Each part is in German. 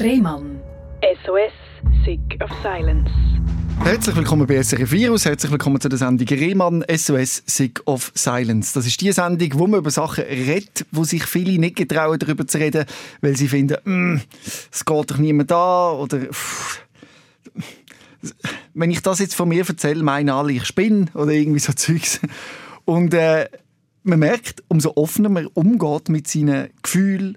Rehmann. SOS, Sick of Silence. Herzlich willkommen bei SRF Virus, herzlich willkommen zu der Sendung Rehmann SOS Sick of Silence. Das ist die Sendung, wo man über Sachen redet, wo sich viele nicht getrauen, darüber zu reden, weil sie finden, mm, es geht doch niemand da oder pff, wenn ich das jetzt von mir erzähle, meinen alle, ich spinne oder irgendwie so Zeugs. Und äh, man merkt, umso offener man umgeht mit seinen Gefühlen,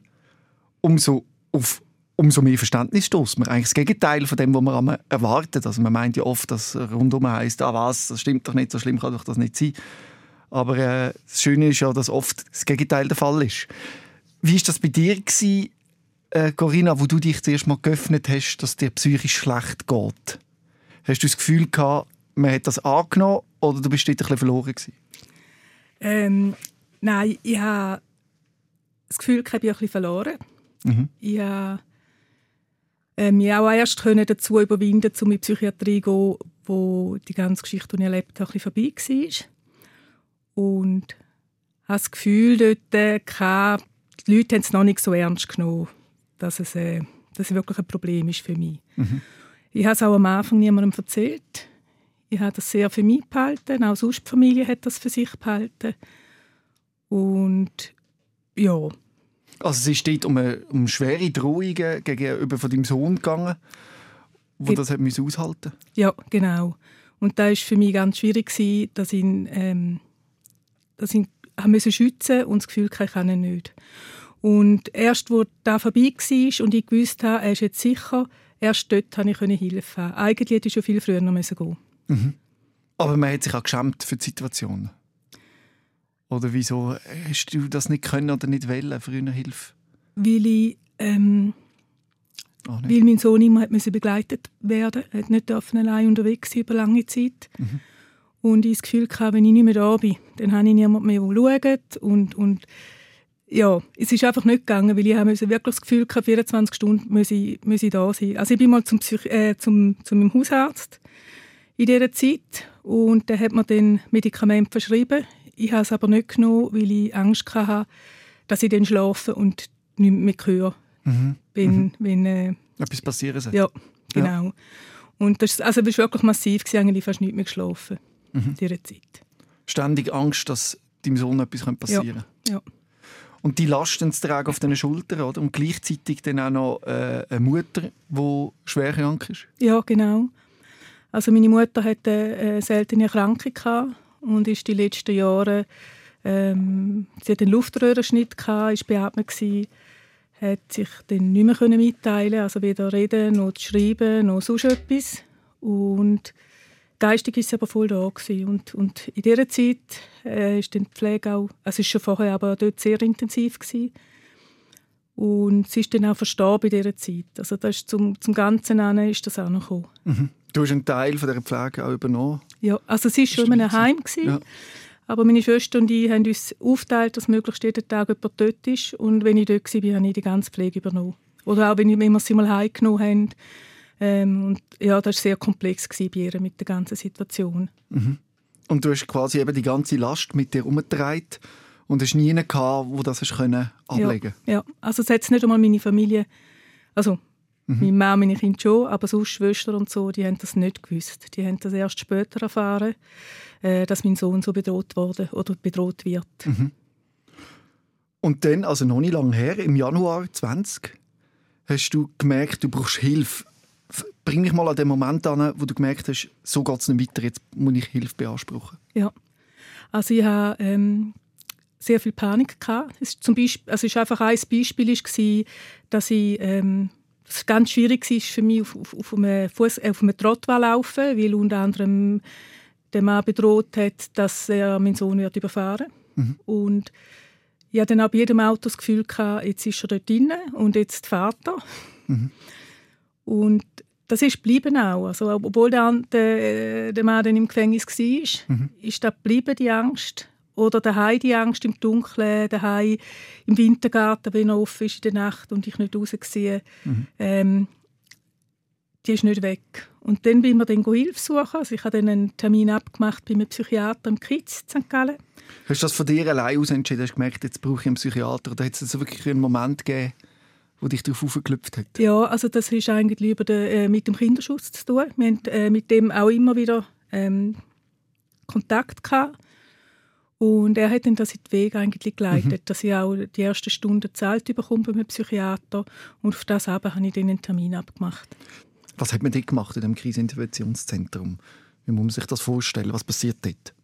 umso auf umso mehr Verständnis stoßt man. Eigentlich das Gegenteil von dem, was man erwartet. Also man meint ja oft, dass rundum heißt, ah was, das stimmt doch nicht, so schlimm kann doch das nicht sein. Aber äh, das Schöne ist ja, dass oft das Gegenteil der Fall ist. Wie ist das bei dir gewesen, äh, Corinna, wo du dich zuerst mal geöffnet hast, dass dir psychisch schlecht geht? Hast du das Gefühl gehabt, man hat das angenommen oder du bist dort ein bisschen verloren gewesen? Ähm, nein, ich habe das Gefühl, ich bin ein bisschen verloren. Mhm. Ich habe äh, mich auch erst können dazu überwinden, um in die Psychiatrie zu gehen, wo die ganze Geschichte, die ich erlebt habe, ein vorbei war. Und habe das Gefühl, dort, äh, die Leute haben es noch nicht so ernst genommen, dass es, äh, dass es wirklich ein Problem ist für mich. Mhm. Ich habe es auch am Anfang niemandem erzählt. Ich habe das sehr für mich behalten. Auch sonst die Familie hat das für sich behalten. Und ja, also es ist dort um, eine, um schwere Drohungen gegenüber von deinem Sohn gegangen, wo das hat aushalten Ja, genau. Und da war für mich ganz schwierig, dass ich, ähm, dass ich haben müssen schützen und das Gefühl hatte, ich kann ihn nicht. Und erst, wo da vorbei war und ich gewusst habe, er ist jetzt sicher, erst dort konnte ich helfen. Eigentlich hätte ich schon viel früher noch gehen mhm. Aber man hat sich auch geschämt für die Situation. Oder wieso hast du das nicht können oder nicht wollen, früher Hilfe? Weil ich, ähm, oh, weil mein Sohn immer hat begleitet werden Er nicht dürfen allein unterwegs sein über lange Zeit. Mhm. Und ich das Gefühl hatte, wenn ich nicht mehr da bin, dann habe ich niemanden mehr, der schaut. Und, und ja, es ist einfach nicht gegangen, weil ich habe wirklich das Gefühl hatte, 24 Stunden muss ich, muss ich da sein. Also ich bin mal zum, Psych äh, zum, zu meinem Hausarzt in dieser Zeit und der hat mir dann Medikamente verschrieben. Ich habe es aber nicht genommen, weil ich Angst hatte, dass ich dann schlafe und nicht mehr höre. Mhm. Wenn, mhm. wenn, äh, Etwas passieren soll. Ja, genau. Ja. Und das, also das war wirklich massiv, ich habe fast nicht mehr geschlafen mhm. in dieser Zeit. Ständig Angst, dass deinem Sohn etwas passieren könnte. Ja. ja. Und die Lasten zu tragen auf den Schultern, oder? Und gleichzeitig dann auch noch äh, eine Mutter, die schwer krank ist. Ja, genau. Also meine Mutter hatte eine seltene Erkrankung gehabt und ist die letzten Jahre ähm, sie hat einen Luftröhrenschnitt gehabt, ist beatmet gewesen, hat sich dann nicht mehr mitteilen, also weder reden noch schreiben noch sonst etwas und geistig ist sie aber voll da und und in dieser Zeit äh, ist dann die Pflege auch, also ist schon vorher aber dort sehr intensiv gewesen. und sie ist dann auch verstorben in dieser Zeit. Also das ist zum, zum Ganzen an ist das auch noch gekommen. Mhm. Du hast einen Teil von dieser Pflege auch übernommen? Ja, also sie war schon in einem Heim. Ja. Aber meine Schwester und ich haben uns aufgeteilt, dass möglichst jeden Tag jemand dort ist. Und wenn ich dort war, habe ich die ganze Pflege übernommen. Oder auch, wenn, wir sie mal heimgenommen haben. Ähm, und ja, das war sehr komplex bei ihr mit der ganzen Situation. Mhm. Und du hast quasi eben die ganze Last mit dir umgetragen und hast nie gehabt, wo das können ablegen. Ja, ja, also es hat nicht einmal meine Familie, also Mhm. Meine Mama, meine Kinder schon, aber sonst Schwestern und so, die haben das nicht gewusst. Die haben das erst später erfahren, äh, dass mein Sohn so bedroht wurde oder bedroht wird. Mhm. Und dann, also noch nicht lange her, im Januar 20, hast du gemerkt, du brauchst Hilfe. Bring mich mal an den Moment an, wo du gemerkt hast, so geht es nicht weiter, jetzt muss ich Hilfe beanspruchen. Ja, also ich habe ähm, sehr viel Panik gehabt. Es zum Beispiel, also es ist einfach ein Beispiel war, dass ich ähm, es ganz schwierig war für mich, auf, auf, auf einem, Fuss, äh, auf einem Trottwall laufen, weil unter anderem der Mann bedroht hat, dass er meinen Sohn wird überfahren mhm. Und ich hatte dann auch bei jedem Auto das Gefühl, gehabt, jetzt ist er dort drin und jetzt fährt er. Mhm. Und das ist geblieben auch. Also, obwohl der, der, der Mann dann im Gefängnis war, mhm. ist da geblieben, die Angst. Oder daheim die Angst im Dunkeln, daheim im Wintergarten, wenn er offen ist in der Nacht und ich nicht raussehe. Mhm. Ähm, die ist nicht weg. Und dann bin wir dann Hilfe suchen. Also ich habe dann einen Termin abgemacht bei einem Psychiater im Kiez St. Gallen. Hast du das von dir allein aus entschieden? Hast du gemerkt, jetzt brauche ich einen Psychiater? Oder hat es wirklich einen Moment gegeben, wo dich darauf aufgeklüpft hat? Ja, also das ist eigentlich lieber der, äh, mit dem Kinderschutz zu tun. Wir haben äh, mit dem auch immer wieder ähm, Kontakt gehabt. Und er hat dann das in den Weg eigentlich geleitet, mhm. dass ich auch die ersten Stunden Zeit bekomme beim Psychiater. Und auf das aber habe ich dann einen Termin abgemacht. Was hat man dort gemacht in dem Kriseninterventionszentrum? Wie muss man sich das vorstellen? Was passiert dort?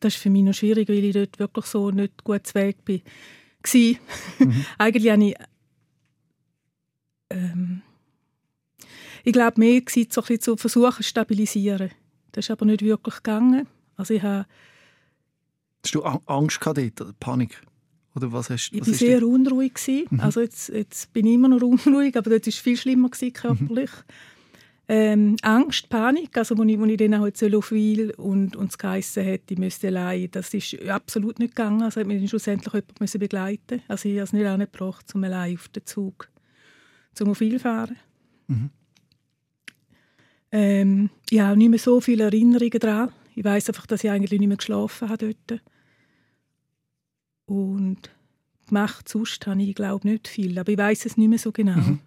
Das ist für mich noch schwierig, weil ich dort wirklich so nicht gut zu Weg bin. Mhm. Eigentlich habe ich ähm, ich glaube, mehr war so ein zu versuchen zu stabilisieren. Das ist aber nicht wirklich gegangen. Also ich habe Hast du Angst gehabt dort, Panik? Oder was hast, was ich war sehr dort? unruhig. Mhm. Also jetzt, jetzt bin ich immer noch unruhig, aber dort war es viel schlimmer gewesen, körperlich. Mhm. Ähm, Angst, Panik, also wo ich, wo ich dann auf Weil und, und es geheissen hat, ich müsste allein, das ist absolut nicht gegangen. Also hat mich schlussendlich jemand müssen begleiten Also ich habe es nicht angebracht, um allein auf den Zug zum Weil fahren. Mhm. Ähm, ich habe nicht mehr so viele Erinnerungen daran. Ich weiß einfach, dass ich eigentlich nicht mehr geschlafen habe dort. Und gemacht sonst habe ich, glaube nicht viel. Aber ich weiß es nicht mehr so genau. Mhm.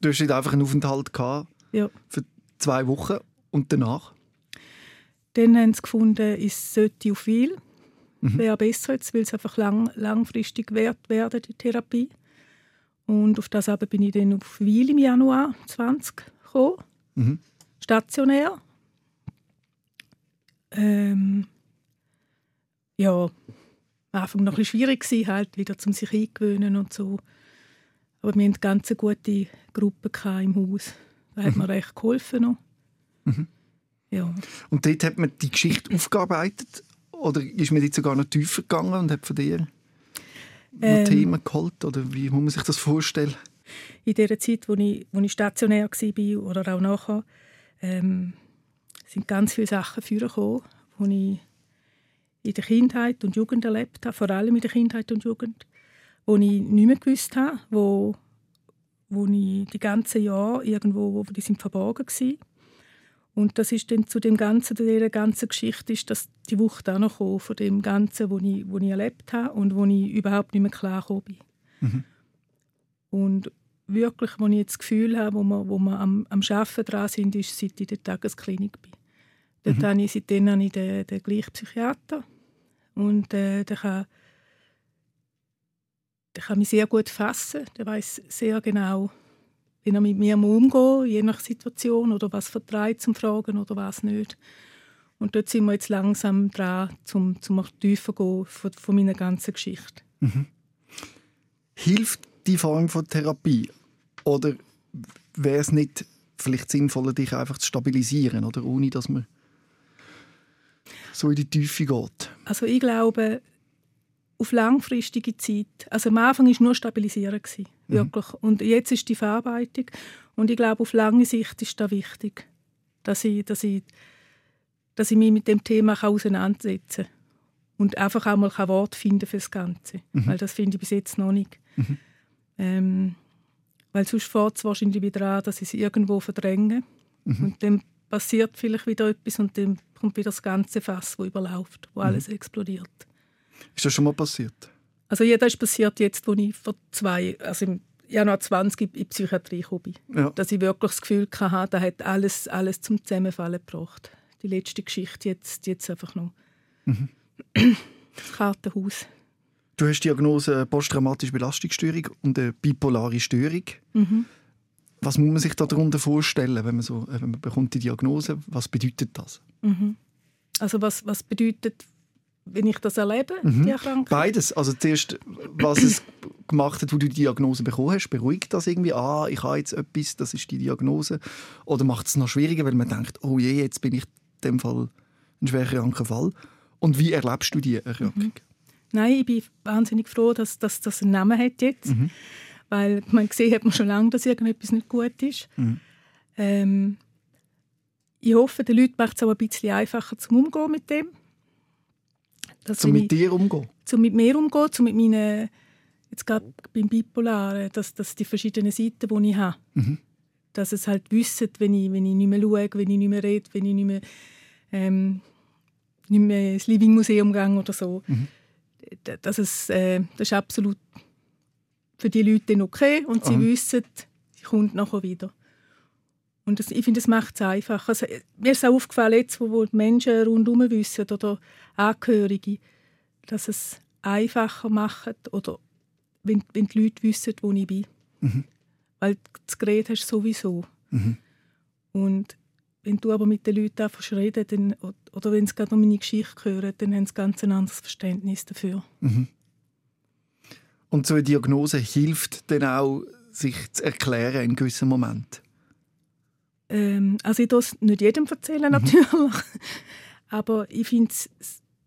Du hast einfach einen Aufenthalt gehabt ja. für zwei Wochen und danach? Dann haben sie gefunden, es sollte auf viel. Mhm. Wäre besser jetzt, weil es einfach lang, langfristig wert werden, die Therapie. Und auf das aber bin ich dann auf Weil im Januar 20 gekommen. Mhm. Stationär. Ähm, ja, am Anfang noch ein bisschen schwierig gewesen, halt wieder zum sich eingewöhnen und so. Aber wir hatten eine ganz gute Gruppe im Haus. Da hat mhm. mir recht geholfen noch. Mhm. Ja. Und dort hat man die Geschichte aufgearbeitet? Oder ist man jetzt sogar noch tiefer gegangen und hat von dir ähm, Themen geholt? Oder wie muss man sich das vorstellen? In der Zeit, wo ich, wo ich stationär war oder auch nachher, ähm, sind ganz viele Sachen vorgekommen, die ich in der Kindheit und Jugend erlebt habe, vor allem in der Kindheit und Jugend, wo ich nicht mehr gewusst habe, wo, wo ich die ganzen Jahre irgendwo, wo die sind verborgen waren. Und das ist dann zu dem ganzen, der ganzen Geschichte ist, dass die Wucht auch noch kam, von dem Ganzen, wo ich, wo ich erlebt habe und wo ich überhaupt nicht mehr klar bin. Mhm. Und wirklich, wo ich jetzt das Gefühl habe, wo wir, wo wir am, am Arbeiten dran sind, ist, seit ich in der Tagesklinik bin. Dort mhm. habe ich, seitdem habe ich den, den gleichen Psychiater. Und äh, der, kann, der kann mich sehr gut fassen. Der weiß sehr genau, wie er mit mir umgehen je nach Situation oder was vertreibt zum Fragen oder was nicht. Und dort sind wir jetzt langsam dran, zum, zum tiefer gehen von, von meiner ganzen Geschichte. Mhm. Hilft die Form von Therapie oder wäre es nicht vielleicht sinnvoller, dich einfach zu stabilisieren, oder ohne dass man so in die Tiefe geht? Also ich glaube, auf langfristige Zeit, also am Anfang war es nur Stabilisieren, gewesen, mhm. wirklich. Und jetzt ist die Verarbeitung. Und ich glaube, auf lange Sicht ist das wichtig, dass ich, dass ich, dass ich mich mit dem Thema auseinandersetzen kann. Und einfach auch mal ein Wort finden für das Ganze. Mhm. Weil das finde ich bis jetzt noch nicht. Mhm. Ähm, weil sonst fährt es wahrscheinlich wieder an, dass ich es irgendwo verdränge. Mhm. Und dann passiert vielleicht wieder etwas und dann kommt wieder das ganze Fass, wo überläuft, wo mhm. alles explodiert. Ist das schon mal passiert? Also ja, das ist passiert jetzt, wo ich vor zwei, also im Januar 20 in die Psychiatrie bin. Ja. Dass ich wirklich das Gefühl hatte, da hat alles, alles zum Zusammenfallen gebracht. Die letzte Geschichte jetzt, jetzt einfach noch. Mhm. Das Kartenhaus. Du hast die Diagnose posttraumatische Belastungsstörung und eine bipolare Störung. Mhm. Was muss man sich darunter vorstellen, wenn man, so, wenn man bekommt die Diagnose? Was bedeutet das? Mhm. Also was, was bedeutet, wenn ich das erlebe, mhm. die Erkrankung? Beides. Also zuerst, was es gemacht hat, wo du die Diagnose bekommen hast, beruhigt das irgendwie? Ah, ich habe jetzt etwas, das ist die Diagnose. Oder macht es noch schwieriger, weil man denkt, oh je, jetzt bin ich in dem Fall ein schwer kranker Fall. Und wie erlebst du die Erkrankung? Mhm. Nein, ich bin wahnsinnig froh, dass, dass das einen Namen hat jetzt. Mhm. Weil man gesehen hat man schon lange, dass irgendetwas nicht gut ist. Mhm. Ähm, ich hoffe, den Leuten macht es auch ein bisschen einfacher zum Umgehen mit dem. Dass zum mit dir umgehen? Zum mit mir umgehen, zum mit meinen, jetzt gerade beim Bipolaren, dass, dass die verschiedenen Seiten, die ich habe, mhm. dass es halt wissen, wenn ich, wenn ich nicht mehr schaue, wenn ich nicht mehr rede, wenn ich nicht mehr, ähm, nicht mehr ins Living Museum gehe oder so. Mhm dass es, äh, das ist absolut für die Leute dann okay und sie Aha. wissen, sie kommt nachher wieder. Und das, ich finde, das macht es einfach. Also, mir ist auch aufgefallen, jetzt, wo, wo die Menschen rundherum wissen oder Angehörige, dass es einfacher macht oder wenn, wenn die Leute wissen, wo ich bin. Weil das Gerät hast du sowieso. Und wenn du aber mit den Leuten zu reden, dann, oder wenn sie gerade um meine Geschichte hören, dann haben sie ganz ein anderes Verständnis dafür. Und so eine Diagnose hilft dann auch, sich zu erklären in gewissen Momenten. Ähm, also ich das nicht jedem erzählen natürlich, aber ich finde es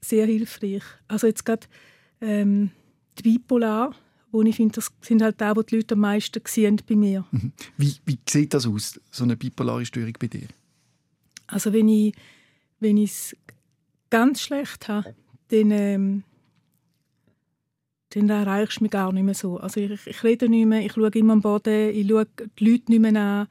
sehr hilfreich. Also jetzt gerade ähm, die Bipolar, wo ich finde, das sind halt da, wo die Leute am meisten sehen bei mir. Wie, wie sieht das aus, so eine bipolare Störung bei dir? Also wenn ich wenn ich es ganz schlecht habe, dann, ähm, dann erreichst du mich gar nicht mehr so. Also ich, ich rede nicht mehr, ich schaue immer am Boden, ich schaue die Leute nicht mehr an,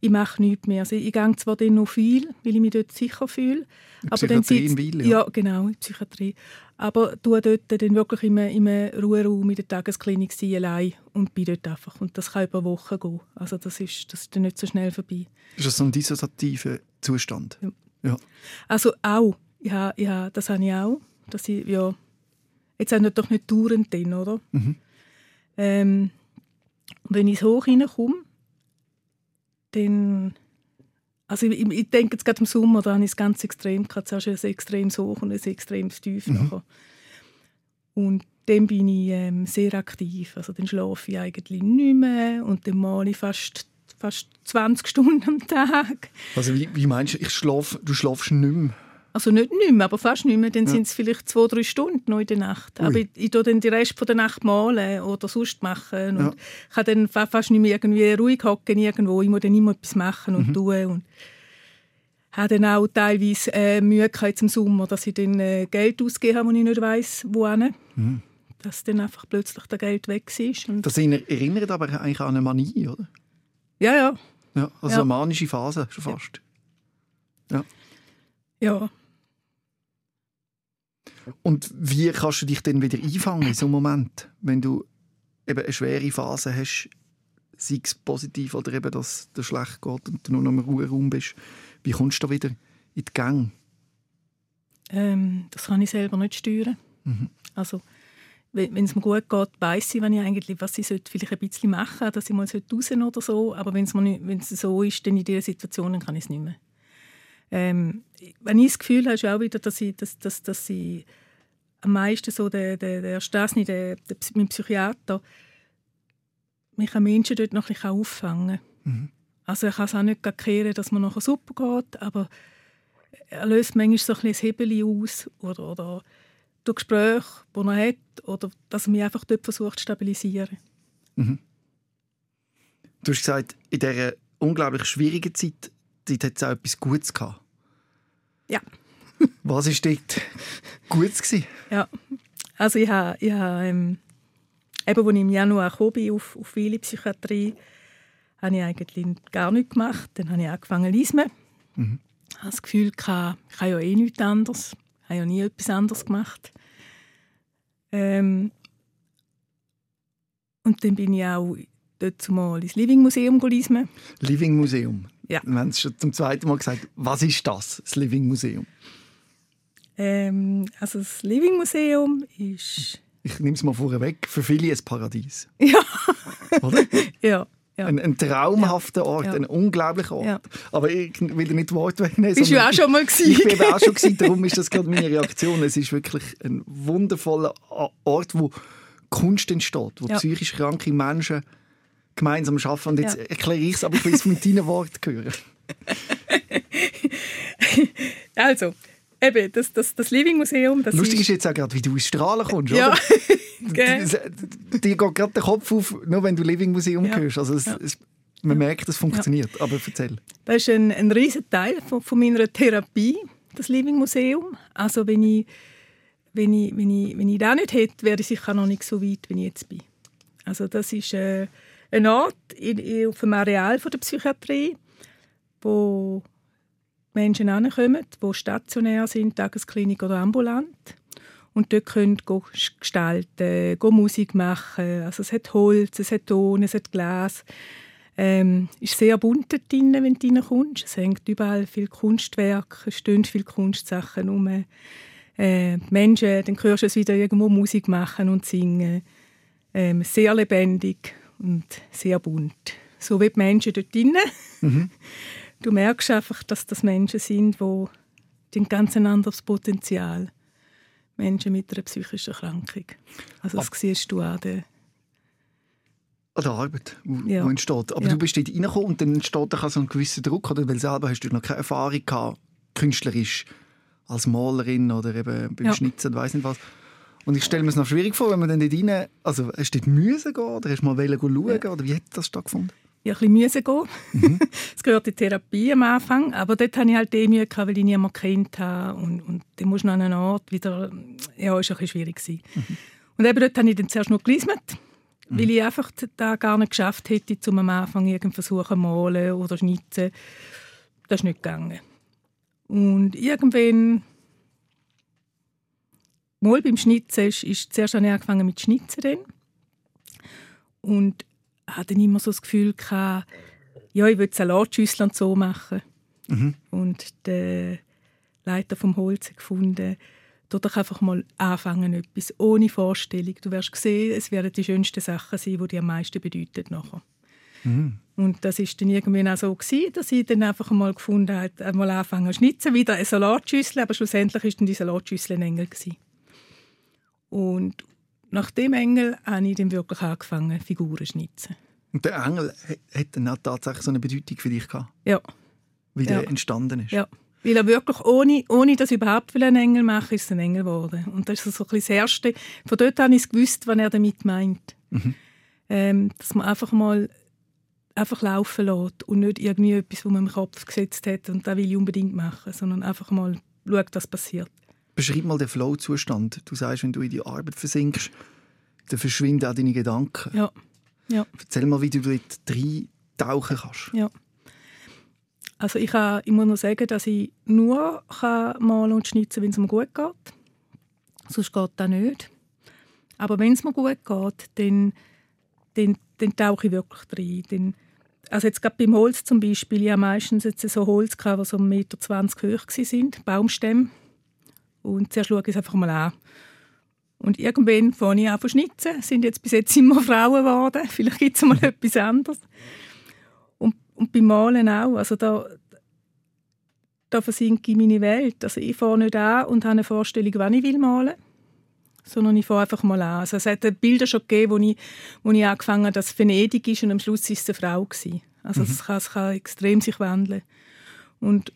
ich mache nichts mehr. Also ich gehe zwar dann noch viel, weil ich mich dort sicher fühle. aber dann Psychiatrie in sitzt- Wil, ja. ja. genau, in Psychiatrie. Aber tue dort dann wirklich in in einem Ruheraum in der Tagesklinik sein, allein und bin dort einfach. Und das kann über Wochen gehen. Also das ist, das ist dann nicht so schnell vorbei. Ist das so ein dissoziativer Zustand? Ja. Ja. Also auch, ja, ja, das habe ich auch. Dass ich, ja, jetzt haben wir doch nicht dauernd drin, oder? Ähm, und wenn ich so hoch reinkomme, dann... Also ich, ich denke jetzt gerade im Sommer, da habe ich es ganz extrem gehabt. Zuerst ein extremes Hoch und ein extremes Tief nachher. Und dann bin ich ähm, sehr aktiv. Also dann schlafe ich eigentlich nicht mehr und dann male ich fast, fast 20 Stunden am Tag. Also wie, wie meinst du, ich schlaf, du schlafst nicht mehr? Also nicht nicht mehr, aber fast nicht mehr. Dann sind es vielleicht zwei, drei Stunden noch in der Nacht. Ui. Aber ich, ich tue dann den Rest von der Nacht malen oder sonst machen. Und Ja. ich kann dann fa- fast nicht mehr irgendwie ruhig hocken irgendwo. Ich muss dann immer etwas machen und tun. Und habe dann auch teilweise äh, Mühe im Sommer, dass ich dann äh, Geld ausgegeben habe, wo ich nicht weiss, wohin. Dass dann einfach plötzlich das Geld weg war. Und Das erinnert aber eigentlich an eine Manie, oder? ja, ja, Ja, also Ja. eine manische Phase schon fast. ja. Und wie kannst du dich dann wieder einfangen in so einem Moment, wenn du eben eine schwere Phase hast, sei es positiv oder eben, dass es schlecht geht und du nur noch im Ruheraum bist. Wie kommst du da wieder in die Gänge? Ähm, das kann ich selber nicht steuern. Also, wenn es mir gut geht, weiß ich, wenn ich eigentlich, was ich sollte vielleicht ein bisschen machen sollte, dass ich mal raus sollte oder so. Aber wenn es wenn so ist, dann in dieser Situation, dann kann ich es nicht mehr. Ähm, wenn ich das Gefühl habe, ist auch wieder, dass ich, dass, dass, dass ich am meisten so der, der, der Stasny, der, der, mein Psychiater, mich an Menschen dort noch ein bisschen auffangen kann. Also ich kann es auch nicht kehren, dass man nachher super geht, aber er löst manchmal so ein bisschen das Hebel aus oder, oder durch Gespräche, die er hat, oder dass er mich einfach dort versucht zu stabilisieren. Du hast gesagt, in dieser unglaublich schwierigen Zeit, dort hat es auch etwas Gutes gehabt. Ja. Was war dort? Gewesen? Ja, also ich habe, ich habe ähm, eben, als ich im Januar gekommen bin auf, auf viele Psychiatrie, habe ich eigentlich gar nichts gemacht. Dann habe ich angefangen zu lesen. Ich habe das Gefühl, ich habe ja eh nichts anderes. Ich habe ja nie etwas anderes gemacht. Ähm, und dann bin ich auch dort mal ins Living Museum lesen. Living Museum. Ja. Wir haben es schon zum zweiten Mal gesagt. Was ist das, das Living Museum? Ähm, also das Living Museum ist... Ich nehme es mal vorweg. Für viele ein Paradies. Ja, Oder? ja, ja. Ein, ein traumhafter Ort, Ja. ein unglaublicher Ort. Ja. Aber ich will nicht Wort wegnehmen. Bist du auch schon mal Ich, ich bin gewesen? auch schon gewesen, darum ist das gerade meine Reaktion. Es ist wirklich ein wundervoller Ort, wo Kunst entsteht, wo psychisch kranke Menschen gemeinsam arbeiten. Und jetzt Ja. erkläre ich es, aber ich will es mit deinen Worten hören. Also, eben, das, das, das Living Museum, das Lustig ist ist... jetzt auch gerade, wie du ins Strahlen kommst, Ja, oder? gell? Dir geht gerade der Kopf auf, nur wenn du Living Museum Ja. hörst. Also es, Ja. es, man merkt, es funktioniert. Aber erzähl. Das ist ein, ein riesen Teil von, von meiner Therapie, das Living Museum. Also wenn ich, wenn ich, wenn ich, wenn ich das nicht hätte, wäre ich sicher noch nicht so weit, wie ich jetzt bin. Also das ist äh, ein Ort in, auf dem Areal der Psychiatrie, wo Menschen ankommen, die stationär sind, Tagesklinik oder ambulant. und dort können go gestalten, Musik machen. Also es hat Holz, es hat Ton, es hat Glas. Ähm, ist sehr bunt drin, wenn du reinkommst. Es hängt überall viel Kunstwerk, es stehen viele Kunstsachen rum. Äh, Menschen, dann hörst du es wieder irgendwo Musik machen und singen. Ähm, sehr lebendig und sehr bunt. So wie die Menschen dort drinnen. Mhm. Du merkst einfach, dass das Menschen sind, die ein ganz anderes Potenzial haben Menschen mit einer psychischen Erkrankung. Also das Ab siehst du an der an der Arbeit, wo, ja. entsteht. Aber ja. du bist dort reingekommen und dann entsteht da so ein gewisser Druck, oder? weil selber hast du noch keine Erfahrung gehabt, künstlerisch, als Malerin oder eben beim ja. Schnitzen, weiß nicht was. Und ich stelle mir es noch schwierig vor, wenn man dann dort rein, also hast du dort müssen gehen oder hast du mal schauen ja. oder wie hat das stattgefunden? ja, ein bisschen gehen. Mhm. Es gehört die Therapie am Anfang, aber dort hatte ich halt die Mühe, weil ich niemanden kennt habe und, und dann musst du an einen Ort wieder, ja, ist ein bisschen schwierig Mhm. Und eben dort habe ich dann zuerst noch gelismet, mhm. weil ich einfach da gar nicht geschafft hätte, zum am Anfang irgendwie versuchen malen oder schnitzen. Das ist nicht gegangen. Und irgendwann mal beim Schnitzen ist, ist zuerst habe ich angefangen mit Schnitzen dann. Und hatte immer so das Gefühl gehabt, ja, ich würde Salatschüssel und so machen. Mhm. Und der Leiter vom Holz hat gefunden, doch einfach mal anfangen, etwas ohne Vorstellung. Du wirst sehen, es werden die schönsten Sachen sein, die dir am meisten bedeuten nachher. Mhm. Und das ist dann irgendwann auch so gewesen, dass ich dann einfach mal gefunden habe, einmal anfangen zu schnitzen, wieder eine Salatschüssel, aber schlussendlich ist dann die Salatschüssel ein Engel gewesen. Und nach dem Engel habe ich dann wirklich angefangen, Figuren zu schnitzen. Und der Engel hat dann tatsächlich so eine Bedeutung für dich gehabt? Ja. Wie der ja. entstanden ist? Ja. Weil er wirklich, ohne, ohne dass ich überhaupt einen Engel machen will, ist es ein Engel geworden. Und das ist so ein das Erste. Von dort habe ich gewusst, was er damit meint. Mhm. Ähm, dass man einfach mal einfach laufen lässt und nicht irgendwie etwas, was man im Kopf gesetzt hat und das will ich unbedingt machen, sondern einfach mal schauen, was passiert. Beschreib mal den Flow-Zustand. Du sagst, wenn du in die Arbeit versinkst, dann verschwinden auch deine Gedanken. Ja. ja. Erzähl mal, wie du dort reintauchen kannst. Ja. Also ich, kann, ich muss nur sagen, dass ich nur kann malen und schnitzen kann, wenn es mir gut geht. Sonst geht das nicht. Aber wenn es mir gut geht, dann, dann, dann tauche ich wirklich rein. Dann, also jetzt gerade beim Holz zum Beispiel, ich habe meistens jetzt so Holz, die so 1,20 Meter hoch waren, Baumstämme. Und zuerst schaue ich es einfach mal an. Und irgendwann fange ich an zu schnitzen. Es sind jetzt bis jetzt immer Frauen geworden. Vielleicht gibt es mal etwas anderes. Und, und beim Malen auch. Also da, da versinke ich meine Welt. Also ich fange nicht an und habe eine Vorstellung, wann ich will malen sondern ich fange einfach mal an. Also es hat Bilder schon gegeben, wo ich, wo ich angefangen habe, dass Venedig ist und am Schluss ist es eine Frau gewesen. Also mhm. es, kann, es kann extrem sich wandeln. Und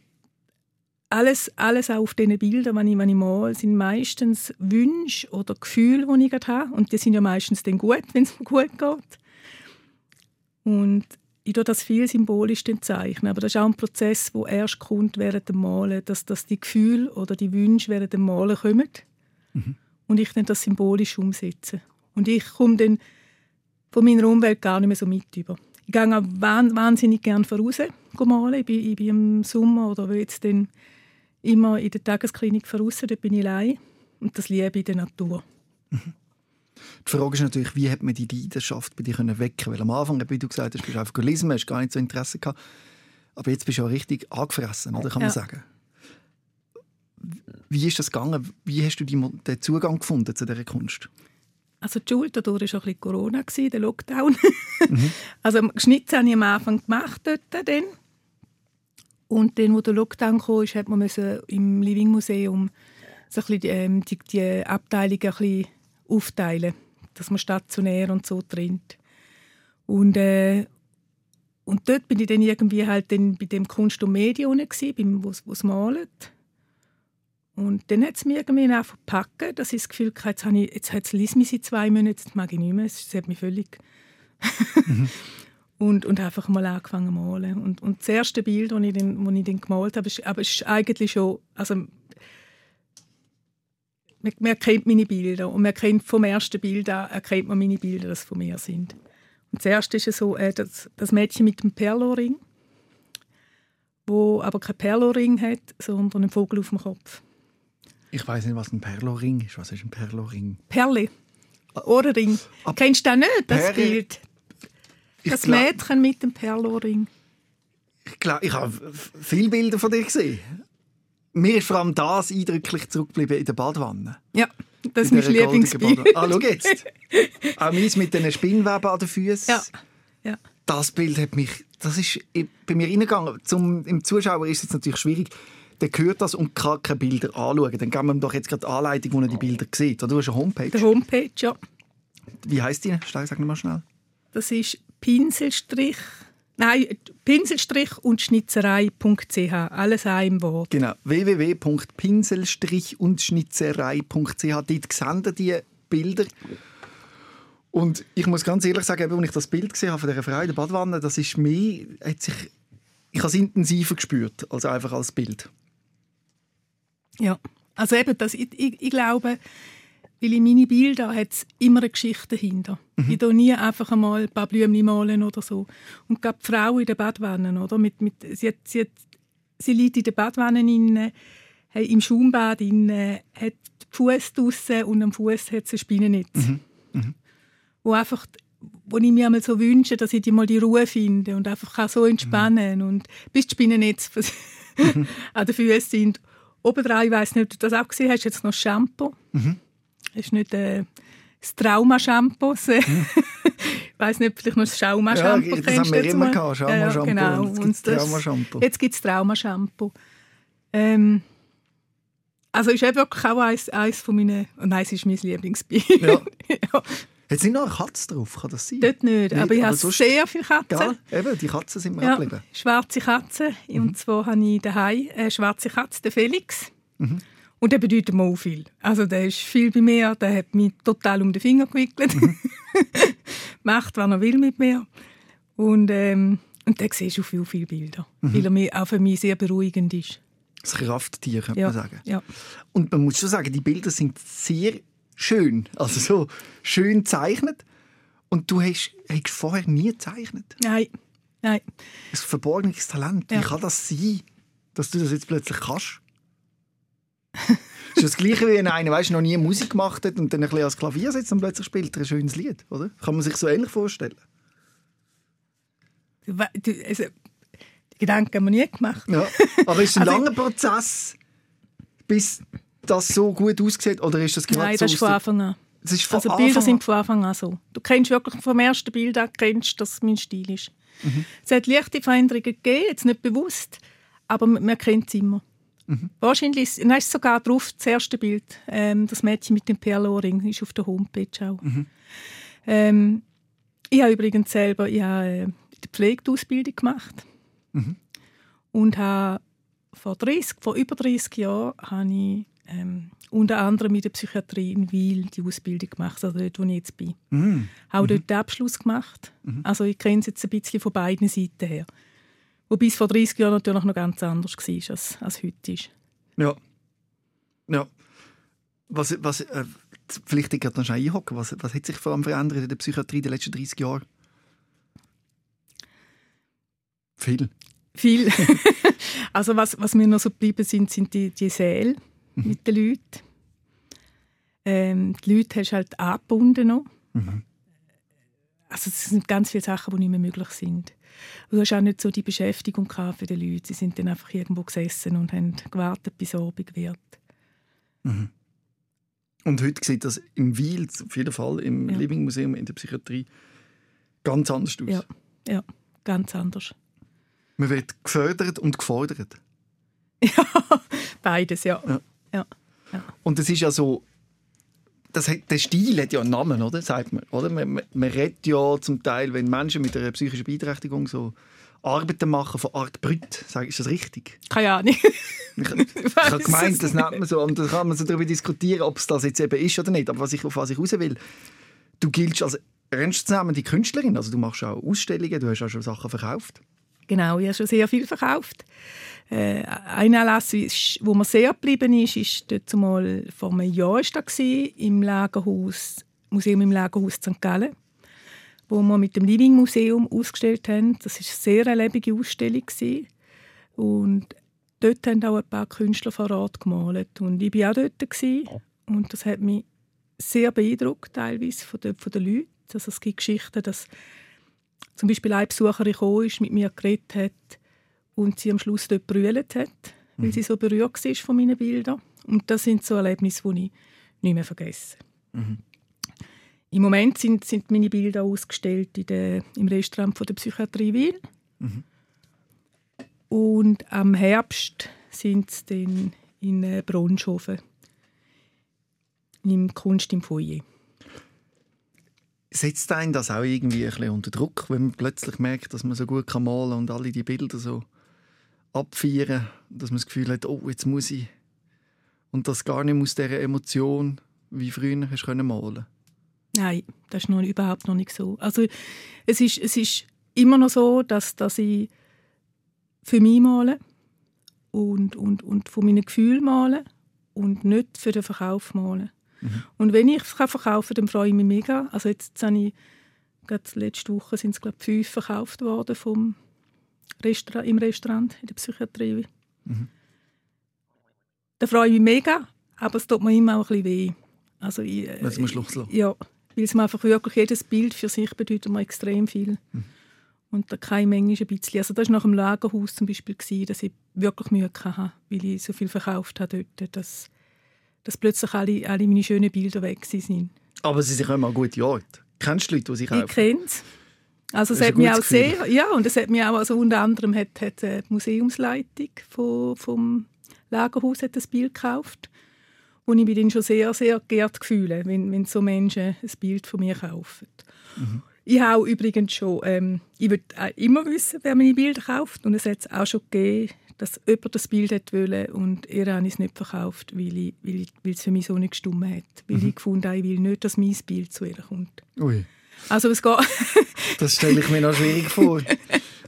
alles, alles auch auf diesen Bildern, die ich, wenn ich male, sind meistens Wünsche oder Gefühle, die ich gerade habe. Und die sind ja meistens dann gut, wenn es mir gut geht. Und ich tue das viel symbolisch zeichnen. Aber das ist auch ein Prozess, der erst kommt während dem Malen, dass, dass die Gefühle oder die Wünsche während dem Malen kommen. Mhm. Und ich dann das symbolisch umsetze. Und ich komme dann von meiner Umwelt gar nicht mehr so mit über. Ich gehe auch wahnsinnig gerne voraus malen. Ich bin, ich bin im Sommer oder jetzt dann immer in der Tagesklinik voraus, dort bin ich allein. Und das liebe ich in der Natur. Mhm. Die Frage ist natürlich, wie hat man die Leidenschaft bei dir wecken Weil am Anfang, wie du gesagt hast, bist du einfach gelesen, hast gar nicht so Interesse gehabt. Aber jetzt bist du auch richtig angefressen, oder kann man ja. sagen. Wie ist das gegangen? Wie hast du den Zugang gefunden zu dieser Kunst? Also die Schule dadurch war auch ein bisschen Corona, der Lockdown. Mhm. Also geschnitten habe ich am Anfang gemacht dort dann. Und dann, wo der Lockdown kam, hat man im Living Museum so ein bisschen, ähm, die, die Abteilungen ein bisschen aufteilen, dass man stationär und so trennt. Und, äh, und dort bin ich dann irgendwie halt dann bei dem Kunst und Medien gewesen, wo es malt. Und dann hat es mir irgendwie einfach gepackt, dass ich das Gefühl hatte, jetzt, habe ich, jetzt es mich seit zwei Monaten, jetzt mag ich nicht mehr. Es hat mich völlig... mhm. und, und einfach mal angefangen zu malen. Und, und das erste Bild, das ich dann, das ich dann gemalt habe, ist, aber ist eigentlich schon, also man, man erkennt meine Bilder und man erkennt vom ersten Bild an, erkennt man meine Bilder, dass sie von mir sind. Und das erste ist so, äh, das, das Mädchen mit dem Perloring, wo aber kein Perloring hat, sondern einen Vogel auf dem Kopf. Ich weiß nicht, was ein Perlo-Ring ist. Was ist ein Perlo-Ring? Perle. Ohrenring. Kennst du das nicht, das Perle- Bild? Das glaub- Mädchen mit dem Perloring. Ich, glaub, ich habe viele Bilder von dir gesehen. Mir ist vor allem das eindrücklich zurückgeblieben in der Badewanne. Ja, das ist mein Lieblingsbild. Ah, schau jetzt. Auch meins mit den Spinnweben an den Füßen. Ja. ja. Das Bild hat mich... Das ist bei mir reingegangen. Zum, Im Zuschauer ist es natürlich schwierig. Der hört das und kann keine Bilder anschauen. Dann geben wir ihm doch jetzt gerade die Anleitung, wo er die Bilder sieht. Oder du hast eine Homepage. Der Homepage, ja. Wie heisst die? Steig, sag mal schnell. Das ist Pinselstrich. Nein, Pinselstrich und Schnitzerei.ch. Alles im Wort. Genau, www.pinsel-und-schnitzerei.ch. Dort sehen ihr die Bilder. Und ich muss ganz ehrlich sagen, als ich das Bild gesehen habe von dieser Frau in der Badwanne, das ist mir, hat sich, ich habe es intensiver gespürt, als einfach als Bild. Ja. Also eben, das, ich, ich, ich glaube, weil in meine Bilder hat es immer eine Geschichte dahinter. Ich tue nie einfach einmal ein paar Blümchen malen oder so. Und gerade die Frau in der Badwanne, oder? Mit, mit, sie, hat, sie, hat, sie liegt in der Badwanne inne, hey, im Schaumbad inne, hat den Fuß draussen und am Fuß hat sie ein Spinnennetz. Wo einfach wo ich mir einmal so wünsche, dass ich die mal die Ruhe finde und einfach kann so entspannen und bis die Spinnennetz an den Füßen sind. Obendrein, ich weiss nicht, ob du das auch gesehen hast, jetzt noch Shampoo. Das ist nicht äh, das Trauma-Shampoo. äh, Ich weiss nicht, vielleicht noch das Schauma-Shampoo. Ja, das haben wir jetzt immer gehabt, Ja, ja, Schauma-Shampoo genau. jetzt. Jetzt gibt es Trauma-Shampoo. Ähm, also ist eben wirklich auch eines, eines von meinen... Oh nein, es ist mein Lieblingsbild. Ja. ja, Hat nicht noch eine Katze drauf? Kann das sein? dort nicht, aber ich aber habe sehr viele Katzen. Gell? Eben, die Katzen sind mir Ja, abgeblieben. schwarze Katze. Mhm. Und zwar habe ich daheim eine schwarze Katze, den Felix. Mhm. Und der bedeutet mir auch viel. Also der ist viel bei mir, der hat mich total um den Finger gewickelt. Mhm. Macht, was er will mit mir. Und, ähm, und der siehst du viel, viele Bilder. Mhm. Weil er mir, auch für mich sehr beruhigend ist. Das Krafttier, könnte Ja, man sagen. ja. Und man muss schon sagen, die Bilder sind sehr schön. Also so schön gezeichnet. Und du hast, hast vorher nie gezeichnet. Nein, nein. Ein verborgenes Talent. Ja. Wie kann das sein, dass du das jetzt plötzlich kannst? Das ist das Gleiche, wie wenn einer weißt, noch nie Musik gemacht hat und dann ein bisschen ans Klavier sitzt und plötzlich spielt er ein schönes Lied, oder? Kann man sich so ähnlich vorstellen? Du, also, die Gedanken haben wir nie gemacht. Ja. Aber ist es ein Also- langer Prozess, bis das so gut aussieht? Oder ist das gerade Nein, so das ist von Anfang an. Das ist von Also Anfang Bilder an- sind von Anfang an so. Du kennst wirklich vom ersten Bild an, kennst, dass es mein Stil ist. Mhm. Es hat leichte Veränderungen gegeben, jetzt nicht bewusst, aber man kennt es immer. Mhm. Wahrscheinlich ist, ist sogar drauf das erste Bild, ähm, das Mädchen mit dem Perloring, ist auf der Homepage auch. Mhm. Ähm, ich habe übrigens selber ich habe, äh, die Pflegeausbildung gemacht Mhm. und habe vor, 30, vor über 30 Jahren habe ich ähm, unter anderem in der Psychiatrie in Wiel die Ausbildung gemacht, also dort, wo ich jetzt bin. Mm. Auch dort den Abschluss gemacht. Also ich kenne es jetzt ein bisschen von beiden Seiten her. Wobei es vor 30 Jahren natürlich noch ganz anders war, als, als heute ist. Ja. Ja. Was, was, äh, vielleicht ich gerade noch schnell einhocken. Was, was hat sich vor allem verändert in der Psychiatrie in den letzten 30 Jahren? Viel. Viel. also was, was mir noch so geblieben sind, sind die, die Säle mit den Leuten. Ähm, die Leute hast du halt angebunden noch. Also es sind ganz viele Sachen, die nicht mehr möglich sind. Du hast auch nicht so die Beschäftigung für die Leute. Sie sind dann einfach irgendwo gesessen und haben gewartet, bis Abend wird. Und heute sieht das im Wiel, auf jeden Fall im Ja. Living Museum in der Psychiatrie, ganz anders aus. Ja, ja, ganz anders. Man wird gefördert und gefordert. Beides, ja. Ja. ja. Und es ist ja so, das hat, der Stil hat ja einen Namen, oder? Sagt man, oder? Man, man, man redet ja zum Teil, wenn Menschen mit einer psychischen Beeinträchtigung so Arbeiten machen von Art Brüt. Sag, ist das richtig? Keine Ahnung. Ich, ich habe gemeint, das nennt man so. Und da kann man so darüber diskutieren, ob es das jetzt eben ist oder nicht. Aber was ich, auf was ich raus will, du giltst als ernstzunehmende Künstlerin. Also du machst auch Ausstellungen, du hast auch schon Sachen verkauft. Genau, ich habe schon sehr viel verkauft. Äh, ein Anlass, wo mir sehr geblieben ist, ist dort mal vor einem Jahr ist das gewesen, im Lagerhaus, Museum im Lagerhaus St. Gallen, wo wir mit dem Living Museum ausgestellt haben. Das ist eine sehr lebende Ausstellung gewesen. und dort haben auch ein paar Künstler vor Ort gemalt. Und ich war auch dort. Gewesen. Und das hat mich sehr beeindruckt, teilweise von den, von den Leuten. Also es gibt Geschichten, dass zum Beispiel eine Besucherin gekommen ist, mit mir geredet hat und sie am Schluss dort brüllt hat, weil sie so berührt war von meinen Bildern. Und das sind so Erlebnisse, die ich nicht mehr vergesse. Im Moment sind, sind meine Bilder ausgestellt in der, im Restaurant von der Psychiatrie Wil. Und am Herbst sind sie dann in äh, Bronschofen im Kunst im Foyer. Setzt einen das auch irgendwie ein bisschen unter Druck, wenn man plötzlich merkt, dass man so gut kann malen und alle die Bilder so abfeiern, dass man das Gefühl hat, oh, jetzt muss ich und das gar nicht aus dieser Emotion wie früher hast können malen. Nein, das ist noch überhaupt noch nicht so. Also es ist, es ist immer noch so, dass, dass ich für mich male und, und, und von meinen Gefühlen male und nicht für den Verkauf male. Und wenn ich es verkaufen kann, dann freue ich mich mega. Also jetzt habe ich, gerade letzte Woche sind es glaube ich, fünf verkauft worden vom Restaurant, im Restaurant in der Psychiatrie. Da freue ich mich mega, aber es tut mir immer auch ein bisschen weh. Also ich, Weil es muss loslassen. Ja, weil es mir einfach wirklich jedes Bild für sich bedeutet mir extrem viel. Und der Keimenge ist ein bisschen. Also das war nach dem Lagerhaus zum Beispiel, gewesen, dass ich wirklich Mühe hatte, weil ich so viel verkauft habe dort, dass, dass plötzlich alle, alle meine schönen Bilder weg sind. Aber sie sind immer gute Orte. Kennst du Leute, die Ich kaufen? kenne es. Also es Das ist hat mich auch Gefühl. sehr, ja, und es hat mich auch, also unter anderem hat, hat äh, die Museumsleitung von, vom Lagerhaus hat das Bild gekauft, wo ich mich dann schon sehr, sehr geehrt fühle, wenn, wenn so Menschen ein Bild von mir kaufen. Mhm. Ich habe übrigens schon, ähm, ich würde immer wissen, wer meine Bilder kauft und es hat es auch schon gegeben, dass jemand das Bild hat wollte und ihr habe ich es nicht verkauft, weil, ich, weil, ich, weil es für mich so nicht gestimmt hat. Weil Mhm. ich gefunden habe, ich will nicht, dass mein Bild zu ihr kommt. Ui, Also es geht... das stelle ich mir noch schwierig vor.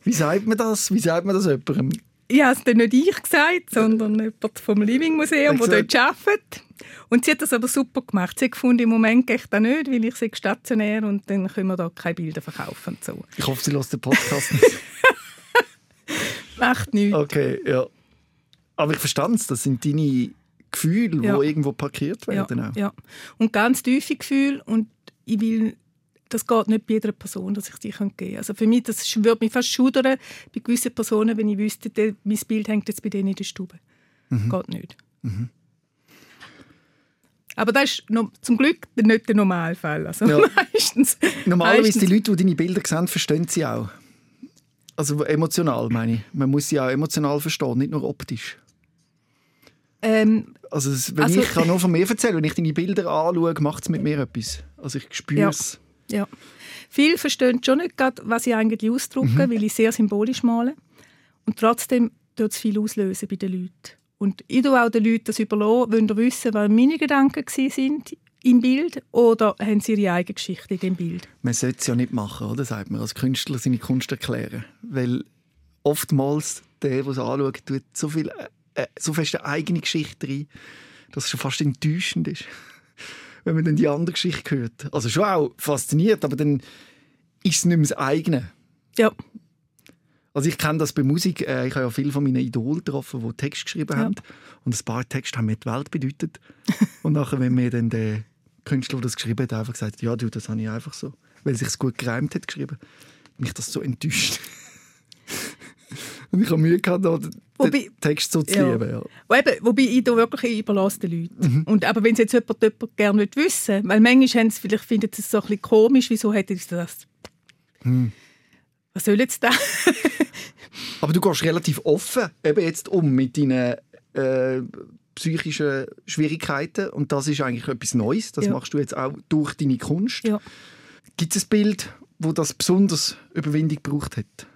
Wie sagt man das? Wie sagt man das jemandem? Ich habe es dann nicht ich gesagt, sondern jemand vom Living Museum, der dort arbeitet. Und sie hat das aber super gemacht. Sie hat gefunden, im Moment geht das nicht, weil ich stationär und dann können wir da keine Bilder verkaufen so. Ich hoffe, sie lässt den Podcast nicht. Macht nichts. Okay, ja. Aber ich verstehe es. Das sind deine Gefühle, Ja. die irgendwo parkiert Ja, werden. auch. ja. Und ganz tiefe Gefühle und ich will, das geht nicht bei jeder Person, dass ich die geben kann. Also für mich, das würde mich fast schudern bei gewissen Personen, wenn ich wüsste, der, mein Bild hängt jetzt bei denen in der Stube. Mhm. Geht nicht. Aber das ist noch, zum Glück nicht der Normalfall. Also Ja. meistens, Normalerweise meistens, die Leute, die deine Bilder sehen, verstehen sie auch. Also emotional meine ich. Man muss sie auch emotional verstehen, nicht nur optisch. ähm, Also, wenn Also- ich kann nur von mir erzählen, wenn ich deine Bilder anschaue, macht es mit mir etwas. Also ich spüre es. Ja. Viele verstehen schon nicht gerade, was ich eigentlich ausdrücke, weil ich sehr symbolisch male. Und trotzdem tut es viel auslösen bei den Leuten. Und ich tue auch den Leuten das überlassen, wollen wissen, was meine Gedanken sind im Bild oder haben sie ihre eigene Geschichte in dem Bild. Man sollte es ja nicht machen, oder? Sagt man als Künstler seine Kunst erklären. Weil oftmals der, der es anschaut, tut so viel, äh, so fest eine eigene Geschichte rein, dass es schon fast enttäuschend ist. Wenn man dann die andere Geschichte hört. Also schon auch fasziniert, aber dann ist es nicht mehr das eigene. Ja, Also ich kenne das bei Musik. Äh, ich habe ja viele von meinen Idolen getroffen, die Text geschrieben Ja. haben. Und ein paar Texte haben mir die Welt bedeutet. und nachher, wenn mir dann der Künstler, der das geschrieben hat, einfach gesagt ja, du, das habe ich einfach so, weil es sich gut gereimt hat, geschrieben, mich das so enttäuscht. und ich habe Mühe gehabt, den Wobei- Text so zu Ja. lieben. Ja. Eben, wobei ich da wirklich ich überlasse den Leuten. Und, aber wenn es jetzt jemand, jemand gerne wissen weil manchmal haben sie, vielleicht finden sie es so ein bisschen komisch, wieso hätte ich das? Was soll jetzt da? Aber du gehst relativ offen eben jetzt um mit deinen äh, psychischen Schwierigkeiten und das ist eigentlich etwas Neues. Das Ja. machst du jetzt auch durch deine Kunst. ja. Gibt es ein Bild, wo das besonders Überwindung gebraucht hat?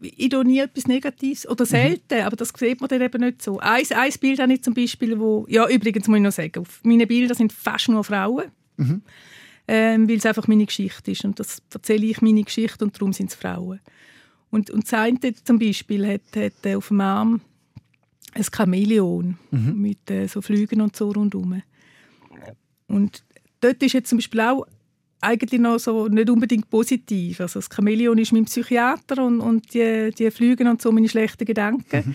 ich tue nie etwas Negatives oder selten, aber das sieht man dann eben nicht so. Ein, ein Bild habe ich zum Beispiel, wo, ja übrigens muss ich noch sagen, auf meine Bilder sind fast nur Frauen, ähm, weil es einfach meine Geschichte ist und das erzähle ich meine Geschichte und darum sind es Frauen. Und, und das eine zum Beispiel hat, hat äh, auf dem Arm ein Chamäleon mit äh, so Flügen und so rundherum. Und dort ist jetzt zum Beispiel auch eigentlich noch so nicht unbedingt positiv. Also das Chamäleon ist mein Psychiater und, und die, die Flüge und so meine schlechten Gedanken.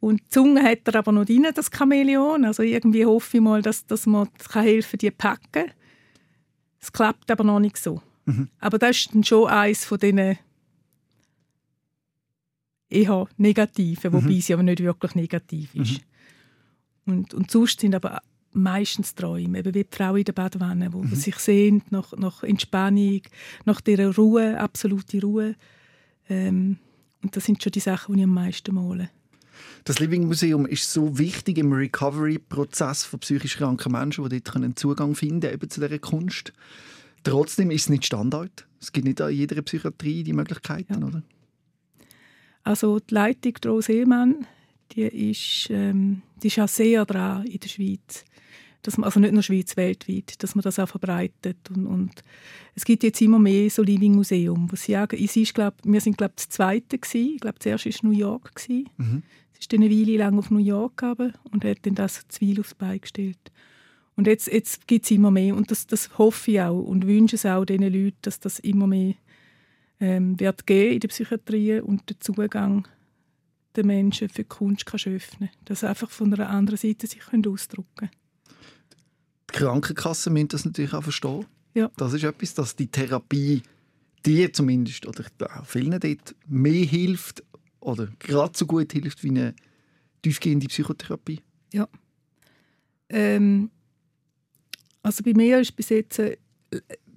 Und die Zunge hat er aber noch drin, das Chamäleon. Also irgendwie hoffe ich mal, dass, dass man kann helfen die packen. Es klappt aber noch nicht so. Mhm. Aber das ist dann schon eines von diesen eher negativen, wobei mhm. sie aber nicht wirklich negativ ist. Mhm. Und, und sonst sind aber meistens Träume, eben wie die Frau in der Badewanne, wo mhm. sich sehnt nach, nach Entspannung, nach dieser Ruhe, absolute Ruhe. Ähm, und das sind schon die Sachen, die ich am meisten male. Das Living Museum ist so wichtig im Recovery-Prozess von psychisch kranken Menschen, die dort einen Zugang finden eben zu dieser Kunst. Trotzdem ist es nicht Standard. Es gibt nicht an jeder Psychiatrie die Möglichkeiten, ja. oder? Also die Leitung Rose Ehemann, die ist, ähm, die ist auch sehr dran in der Schweiz. Dass man, also nicht nur in der Schweiz, weltweit, dass man das auch verbreitet. Und, und es gibt jetzt immer mehr so Living Museum, wo sie sagen, ich ist, glaub, wir sind glaube das zweite gewesen. Ich glaube, zuerst war New York. Gewesen. Mhm. Es ist eine Weile lang auf New York gegangen und hat dann das Zwiel aufs Bein gestellt. Und jetzt, jetzt gibt es immer mehr und das, das hoffe ich auch und wünsche es auch diesen Leuten, dass das immer mehr ähm, wird geben in der Psychiatrie und der Zugang der Menschen für die Kunst kann öffnen Dass sie einfach von einer anderen Seite sich können ausdrücken können. Die Krankenkassen müssen das natürlich auch verstehen. Ja. Das ist etwas, dass die Therapie dir zumindest oder auch vielen dort mehr hilft oder gerade so gut hilft wie eine tiefgehende Psychotherapie. Ja. Ähm, also bei mir ist bis jetzt äh,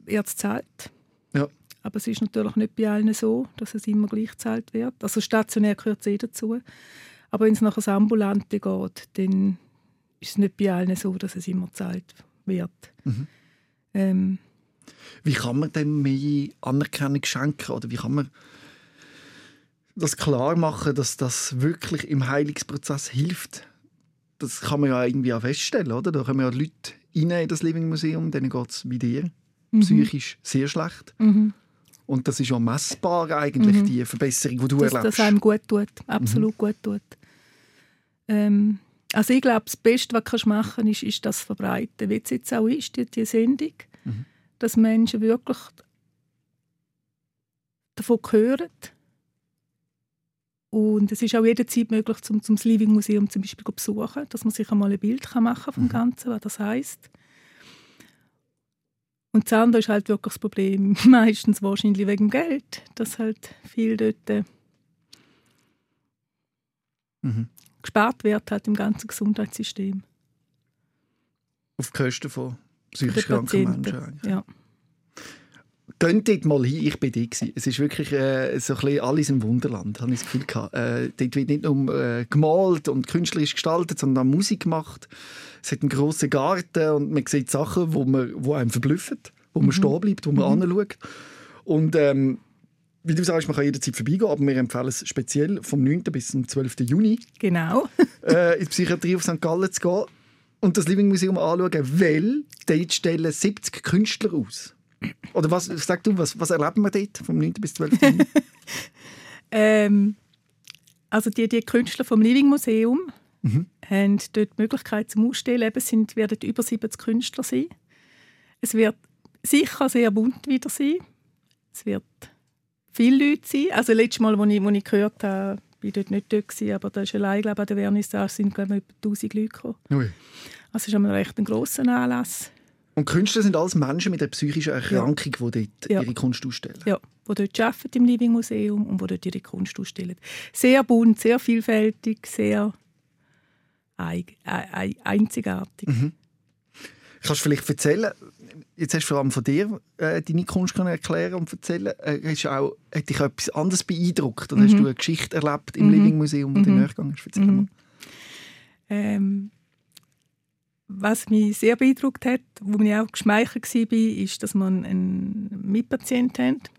erst Zeit. Ja. Aber es ist natürlich nicht bei allen so, dass es immer gleich gezahlt wird. Also stationär gehört es eh dazu. Aber wenn es nach einem Ambulante geht, dann ist es nicht bei allen so, dass es immer gezahlt wird. Mhm. Ähm, wie kann man dem mehr Anerkennung schenken? Oder wie kann man das klar machen, dass das wirklich im Heilungsprozess hilft? Das kann man ja irgendwie auch feststellen, oder? Da kommen ja Leute rein in das Living Museum, denen geht es wie dir mhm. psychisch sehr schlecht. Mhm. Und das ist ja messbar eigentlich, mhm. die Verbesserung, die du dass, erlebst. Dass einem gut tut, absolut mhm. gut tut. Ähm, also ich glaube, das Beste, was du machen kannst, ist, ist das verbreiten. Wie es jetzt auch ist, die, die Sendung, mhm. dass Menschen wirklich davon hören. Und es ist auch jederzeit möglich, zum, zum Living Museum zum Beispiel zu besuchen, dass man sich einmal ein Bild machen kann vom mhm. Ganzen, was das heißt. Und das andere ist halt wirklich das Problem, meistens wahrscheinlich wegen Geld, dass halt viel dort äh, mhm. gespart wird halt im ganzen Gesundheitssystem. Auf die Kosten von psychisch kranken Menschen. Ja. Geht dort mal hin, ich war dort. Es ist wirklich äh, so ein bisschen alles im Wunderland, habe ich das Gefühl gehabt. Äh, dort wird nicht nur äh, gemalt und künstlerisch gestaltet, sondern auch Musik gemacht. Es hat einen grossen Garten und man sieht Sachen, wo, man, wo einem verblüffen, wo man mhm. stehen bleibt, wo man mhm. anschaut. Und ähm, wie du sagst, man kann jederzeit vorbeigehen, aber wir empfehlen es speziell vom 9. bis zum 12. Juni genau. äh, in die Psychiatrie auf St. Gallen zu gehen und das Living Museum anschauen, weil dort stellen 70 Künstler aus. Oder was, sag du, was, was erleben wir dort vom 9. bis 12. ähm, also die, die Künstler vom Living Museum mhm. haben dort die Möglichkeit zum Ausstellen. Eben, es sind, werden über 70 Künstler sein. Es wird sicher sehr bunt wieder sein. Es wird viele Leute sein. Also letztes Mal, als ich, als ich gehört habe, ich dort nicht dort gewesen, aber da ist allein, glaube ich, an der Vernissage sind glaube ich, etwa 1000 Leute gekommen. Ui. Also es ist ein recht ein grosser Anlass. Und Künstler sind alles Menschen mit einer psychischen Erkrankung, ja. die dort ja. ihre Kunst ausstellen. Ja, die dort arbeiten im Living Museum und die dort ihre Kunst ausstellen. Sehr bunt, sehr vielfältig, sehr einzigartig. Mhm. Kannst du vielleicht erzählen, jetzt hast du vor allem von dir äh, deine Kunst können erklären und erzählen, äh, hast auch, hat dich etwas anderes beeindruckt oder mhm. hast du eine Geschichte erlebt im mhm. Living Museum, wo mhm. du nachgegangen bist? Erzähl mhm. mal. Ähm, was mich sehr beeindruckt hat, wo ich auch geschmeichelt war, ist, dass man einen Mitpatienten hat.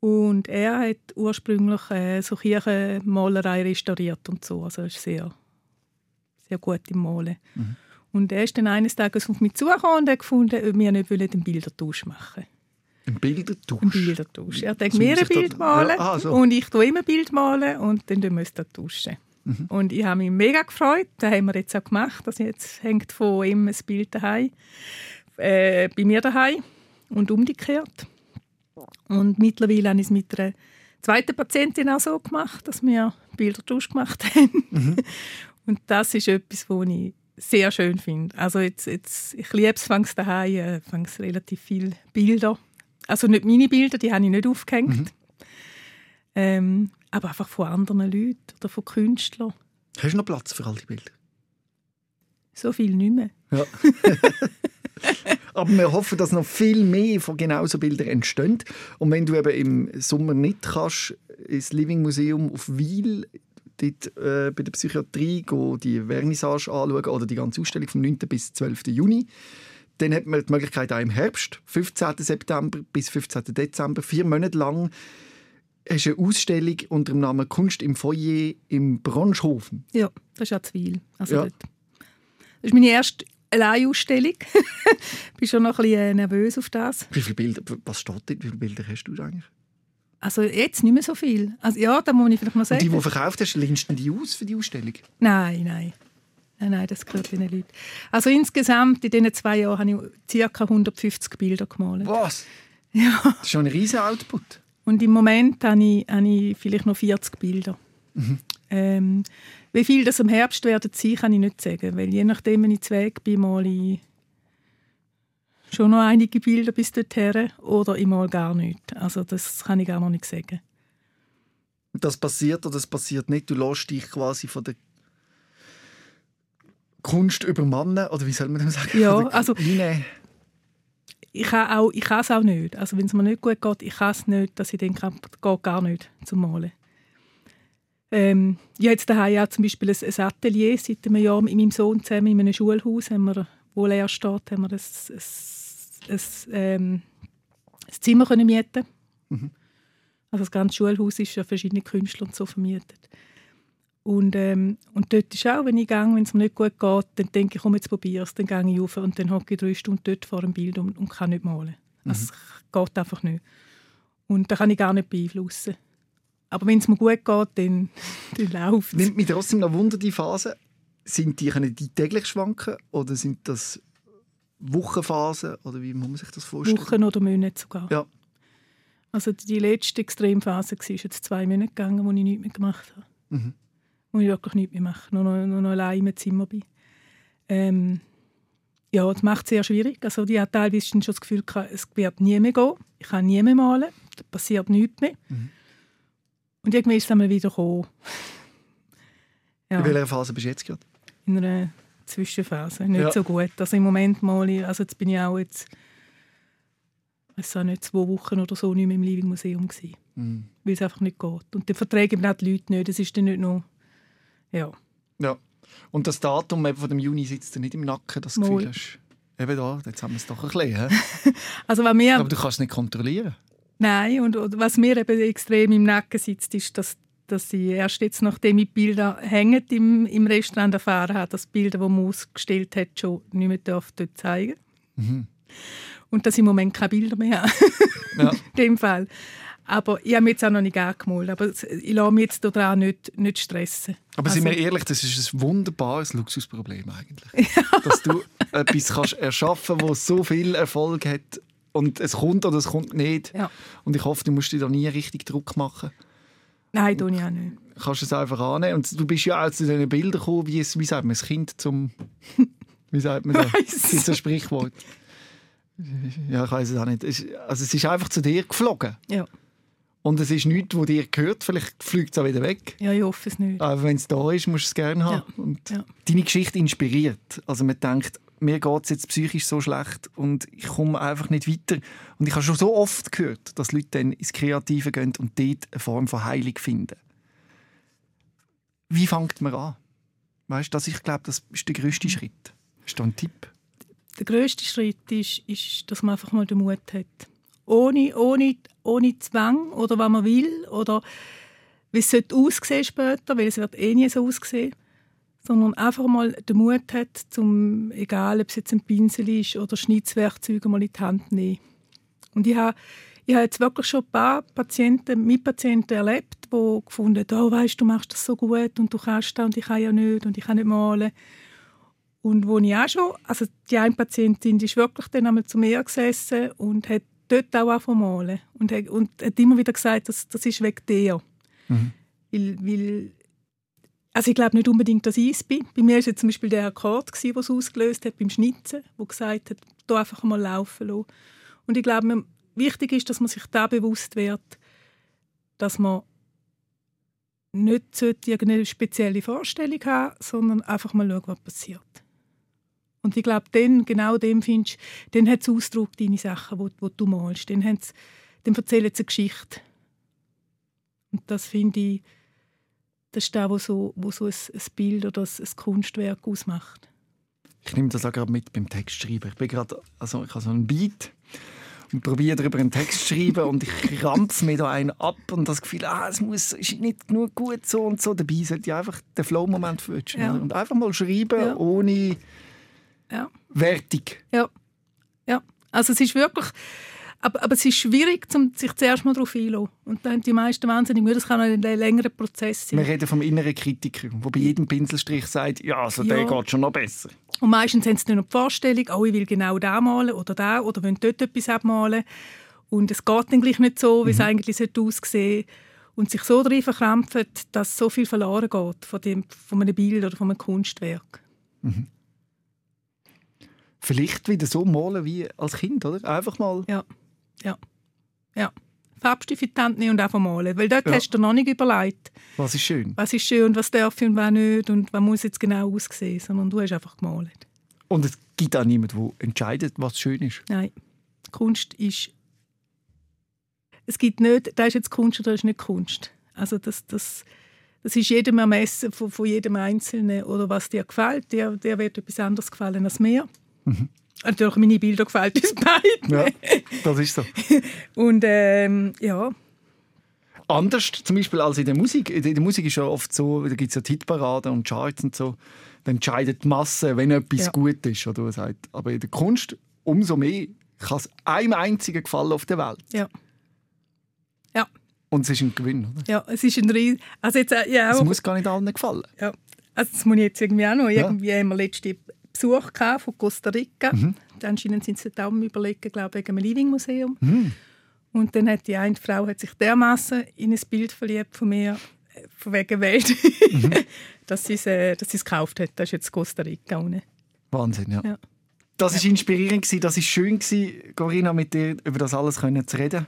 Und er hat ursprünglich äh, so Kirchenmalerei restauriert und so. Also er ist sehr, sehr gut im Malen. Mhm. Und er ist dann eines Tages auf mich zugekommen und hat gefunden, ob wir nicht einen Bildertausch machen Ein Bildertausch? Ein Bildertausch. Er hat mir ein Bild malen ja, ah, so. und ich tue immer ein Bild malen und dann tauschen wir es tauschen. Mhm. Und ich habe mich mega gefreut. Das haben wir jetzt auch gemacht. Also jetzt hängt von ihm ein Bild daheim, äh, bei mir daheim und umgekehrt. Und mittlerweile habe ich es mit einer zweiten Patientin auch so gemacht, dass wir Bildertausch gemacht haben. Mhm. Und das ist etwas, was ich sehr schön finde. Also jetzt, jetzt, ich liebe es, fangs daheim, äh, fangs relativ viele Bilder. Also nicht meine Bilder, die habe ich nicht aufgehängt. Mhm. Ähm, aber einfach von anderen Leuten oder von Künstlern. Hast du noch Platz für all die Bilder? So viel nicht mehr. Ja. Aber wir hoffen, dass noch viel mehr von genau so Bildern entstehen. Und wenn du eben im Sommer nicht kannst, ins Living Museum auf Wiel dort, äh, bei der Psychiatrie die Vernissage anschauen oder die ganze Ausstellung vom 9. bis 12. Juni, dann hat man die Möglichkeit auch im Herbst, 15. September bis 15. Dezember, vier Monate lang, hast eine Ausstellung unter dem Namen Kunst im Foyer im Bronschhofen. Ja, das ist ja Zwil. Also ja. Das ist meine erste Alleinausstellung. ich bin schon noch ein bisschen äh, nervös auf das. Wie viele Bilder, was steht dort? Wie viele Bilder hast du eigentlich? Also jetzt nicht mehr so viel. Also ja, da muss ich vielleicht noch sagen. Und die, die verkauft hast, lehnst du die aus für die Ausstellung? Nein, nein. Nein, nein, das gehört den Leuten. Also insgesamt in diesen zwei Jahren habe ich ca. 150 Bilder gemalt. Was? Ja. Das ist schon ein riesiger Output. Und im Moment habe ich, habe ich vielleicht noch 40 Bilder. Mhm. Ähm, wie viel das im Herbst werden sein, kann ich nicht sagen, weil je nachdem, wenn ich zu Weg bin, mal ich schon noch einige Bilder bis dorthin oder ich mal gar nicht. Also das kann ich gar noch nicht sagen. Das passiert oder das passiert nicht? Du lässt dich quasi von der Kunst übermannen oder wie soll man das sagen? Ja, also ich kann auch, ich kann es auch nicht. Also wenn es mir nicht gut geht, ich kann es nicht, dass ich denke, geht gar nicht zum Malen. Ähm, ich habe jetzt daheim ja zum Beispiel ein, ein Atelier seit einem Jahr mit meinem Sohn zusammen in einem Schulhaus, haben wir, wo leer steht, haben wir ein, ein, ein, ähm, ein Zimmer können mieten mhm. Also das ganze Schulhaus ist ja verschiedene Künstler und so vermietet. Und, ähm, und dort ist auch, wenn ich gehe, wenn es mir nicht gut geht, dann denke ich, komm, jetzt probiere es, dann gehe ich rauf und dann hocke ich drei Stunden dort vor dem Bild und, und kann nicht malen. Mhm. Es geht einfach nicht. Und da kann ich gar nicht beeinflussen. Aber wenn es mir gut geht, dann, dann läuft es. Nimmt mich trotzdem noch Wunder, die Phase. Sind die, können die täglich schwanken oder sind das Wochenphasen? Oder wie muss man sich das vorstellen? Wochen oder Monate sogar. Ja. Also die letzte Extremphase war jetzt zwei Monate gegangen, wo ich nichts mehr gemacht habe. Mhm. Wo ich wirklich nichts mehr mache, nur noch, nur noch allein im Zimmer bin. Ähm, ja, das macht es sehr schwierig. Also ich habe teilweise schon das Gefühl, es wird nie mehr gehen. Ich kann nie mehr malen. Da passiert nichts mehr. Mhm. Und irgendwie ist es dann wieder gekommen. ja. In welcher Phase bist du jetzt gerade? In einer Zwischenphase. Nicht ja. so gut. Also im Moment mal, also jetzt bin ich auch jetzt, weiß auch nicht, zwei Wochen oder so nicht mehr im Living Museum gewesen. Mhm. Weil es einfach nicht geht. Und dann verträgen auch die Leute nicht. Das ist dann nicht nur, ja. Ja. Und das Datum von dem Juni sitzt dir nicht im Nacken, das Gefühl hast, eben da, jetzt haben wir es doch ein bisschen. also, wenn wir, Aber du kannst es nicht kontrollieren. Nein, und, und, was mir eben extrem im Nacken sitzt, ist, dass, dass ich erst jetzt, nachdem ich Bilder hängen im, im Restaurant erfahren habe, dass Bilder, die man ausgestellt hat, schon nicht mehr dort zeigen mhm. Und dass ich im Moment keine Bilder mehr habe. ja. In dem Fall. Aber ich habe mich jetzt auch noch nicht angemalt. Aber ich lasse mich jetzt daran nicht, nicht stressen. Aber also, sind wir ehrlich, das ist ein wunderbares Luxusproblem eigentlich. Ja. Dass du etwas kannst erschaffen kannst, das so viel Erfolg hat und es kommt oder es kommt nicht. Ja. Und ich hoffe, du musst dir da nie richtig Druck machen. Nein, tue ich auch nicht. Kannst es einfach annehmen. Und du bist ja auch zu diesen Bildern gekommen, wie, es, wie sagt man, das Kind zum... Wie sagt man das? Das ist ein Sprichwort. Ja, ich weiß es auch nicht. Also es ist einfach zu dir geflogen. Ja. Und es ist nichts, was dir gehört. Vielleicht fliegt es auch wieder weg. Ja, ich hoffe es nicht. Aber wenn es da ist, musst du es gerne haben. Ja. Und ja. Deine Geschichte inspiriert. Also man denkt, mir geht es jetzt psychisch so schlecht und ich komme einfach nicht weiter. Und ich habe schon so oft gehört, dass Leute dann ins Kreative gehen und dort eine Form von Heilung finden. Wie fängt man an? Weißt, das, ich glaube, das ist der größte. Schritt. Hast du einen Tipp? Der größte Schritt ist, ist, dass man einfach mal den Mut hat. Ohne, ohne, ohne Zwang oder was man will oder wie es aussehen später, weil es wird eh nie so aussehen sondern einfach mal den Mut hat, zum, egal ob es jetzt ein Pinsel ist oder Schnitzwerkzeuge mal in die Hand nehmen. Und ich habe, ich habe jetzt wirklich schon ein paar Patienten, Mitpatienten erlebt, die gefunden haben, oh, weißt, du machst das so gut und du kannst das und ich kann ja nicht und ich kann nicht malen. Und wo ich auch schon, also die eine Patientin die ist wirklich dann einmal zu mir gesessen und hat dort auch angefangen malen und, und hat immer wieder gesagt, das, das ist wegen dir. Mhm. Weil, weil, also ich glaube nicht unbedingt, dass ich es bin. Bei mir war es zum Beispiel der Akkord, der es ausgelöst hat beim Schnitzen, der gesagt hat, da einfach mal laufen lassen. Und ich glaube, wichtig ist, dass man sich da bewusst wird, dass man nicht irgendeine spezielle Vorstellung haben sondern einfach mal schauen, was passiert. Und ich glaube, dann, genau dem findest dann hat es Ausdruck, deine Sachen, die wo du malst. Dann, hat's- dann erzählen sie eine Geschichte. Und das finde ich, das ist das, was so, wo so ein, ein Bild oder ein, ein Kunstwerk ausmacht. Ich nehme das auch gerade mit beim Textschreiben. Ich bin gerade, also ich habe so einen Beat und probiere darüber einen Text zu schreiben und ich rampfe mir da einen ab und das Gefühl, ah, es muss, ist nicht genug gut so und so. Dabei sollte ich einfach den Flow-Moment wünschen. Ja. Und einfach mal schreiben, Ja. ohne Ja. Wertung. Ja, ja. Also es ist wirklich, aber, aber es ist schwierig, zum, sich zuerst mal darauf einzulassen. Und dann die meisten wahnsinnig müde. Das kann auch ein längerer Prozess sein. Wir reden vom inneren Kritiker, der bei jedem Pinselstrich sagt, ja, also der Ja. geht schon noch besser. Und meistens haben sie dann noch die Vorstellung, oh, ich will genau da malen oder da oder wollen dort etwas abmalen. Und es geht dann gleich nicht so, wie es eigentlich sollte aussehen Und sich so darin verkrampfen, dass so viel verloren geht von, dem, von einem Bild oder von einem Kunstwerk. Vielleicht wieder so malen wie als Kind, oder? Einfach mal. Ja, ja, ja. Farbstift in die Hand nehmen und einfach malen. Weil dort Ja. hast du dir noch nicht überlegt, Was ist schön. was ist schön und was darf ich und was nicht und was muss jetzt genau aussehen, sondern du hast einfach gemalt. Und es gibt auch niemanden, der entscheidet, was schön ist. Nein, Kunst ist. Es gibt nicht, da ist jetzt Kunst oder das ist nicht Kunst. Also das, das, das ist jedem Ermessen von, von jedem Einzelnen oder was dir gefällt. Der, der wird etwas anderes gefallen als mir. Natürlich meine Bilder gefällt uns beiden. Ja, das ist so. Und ähm, ja, Anders zum Beispiel als in der Musik. In der Musik ist ja oft so, da gibt es ja die Hitparaden und Charts und so. Da entscheidet die Masse, wenn etwas Ja. gut ist. Oder was sagt. Aber in der Kunst umso mehr kann es einem einzigen gefallen auf der Welt. ja, ja, Und es ist ein Gewinn. Oder? ja. Es ist ein Ries Also jetzt äh, ja, Es muss gar nicht allen gefallen. ja. Also das muss ich jetzt irgendwie auch noch. Ja. Irgendwie haben wir letzte Besuch gehabt von Costa Rica. Mhm. Anscheinend sind sie da am überlegen, glaube ich, wegen einem Living Museum. Hm. Und dann hat die eine Frau hat sich dermaßen in ein Bild verliebt von mir, äh, von wegen Welt, Mhm. dass sie es äh, es gekauft hat. Das ist jetzt Costa Rica. Ohne. Wahnsinn, ja. Ja. Das war inspirierend, gewesen, das war schön, Corinna, mit dir über das alles zu reden.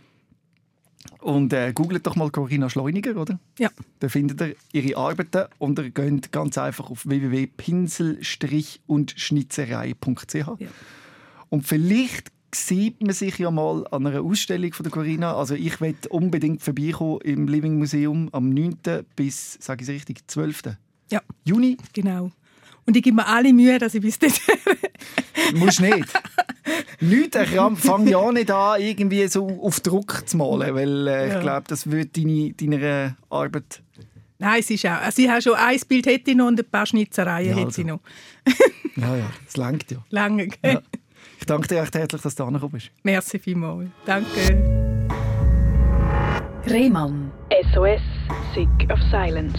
Und äh, googelt doch mal Corinna Schleuniger, oder? Ja. Da findet ihr ihre Arbeiten und ihr geht ganz einfach auf www.pinsel-und-schnitzerei.ch. Ja. Und vielleicht sieht man sich ja mal an einer Ausstellung von der Corinna. Also ich will unbedingt vorbeikommen im Living Museum am 9. bis, sage ich es richtig, 12. Ja, Juni. genau. Und ich gebe mir alle Mühe, dass ich bis dahin Musst nicht. Nicht, ich fange ja nicht an, irgendwie so auf Druck zu malen, weil äh, ich Ja. glaube, das würde deine, deiner Arbeit... Nein, es ist auch. Also ich habe schon ein Bild hätte ich noch und ein paar Schnitzereien Ja, hätte also. ich noch. Ja, ja, das langt ja. Lange. gell? Ja. Ich danke dir recht herzlich, dass du angekommen bist. Merci vielmals. Danke. Rehmann. SOS, Sick of Silence.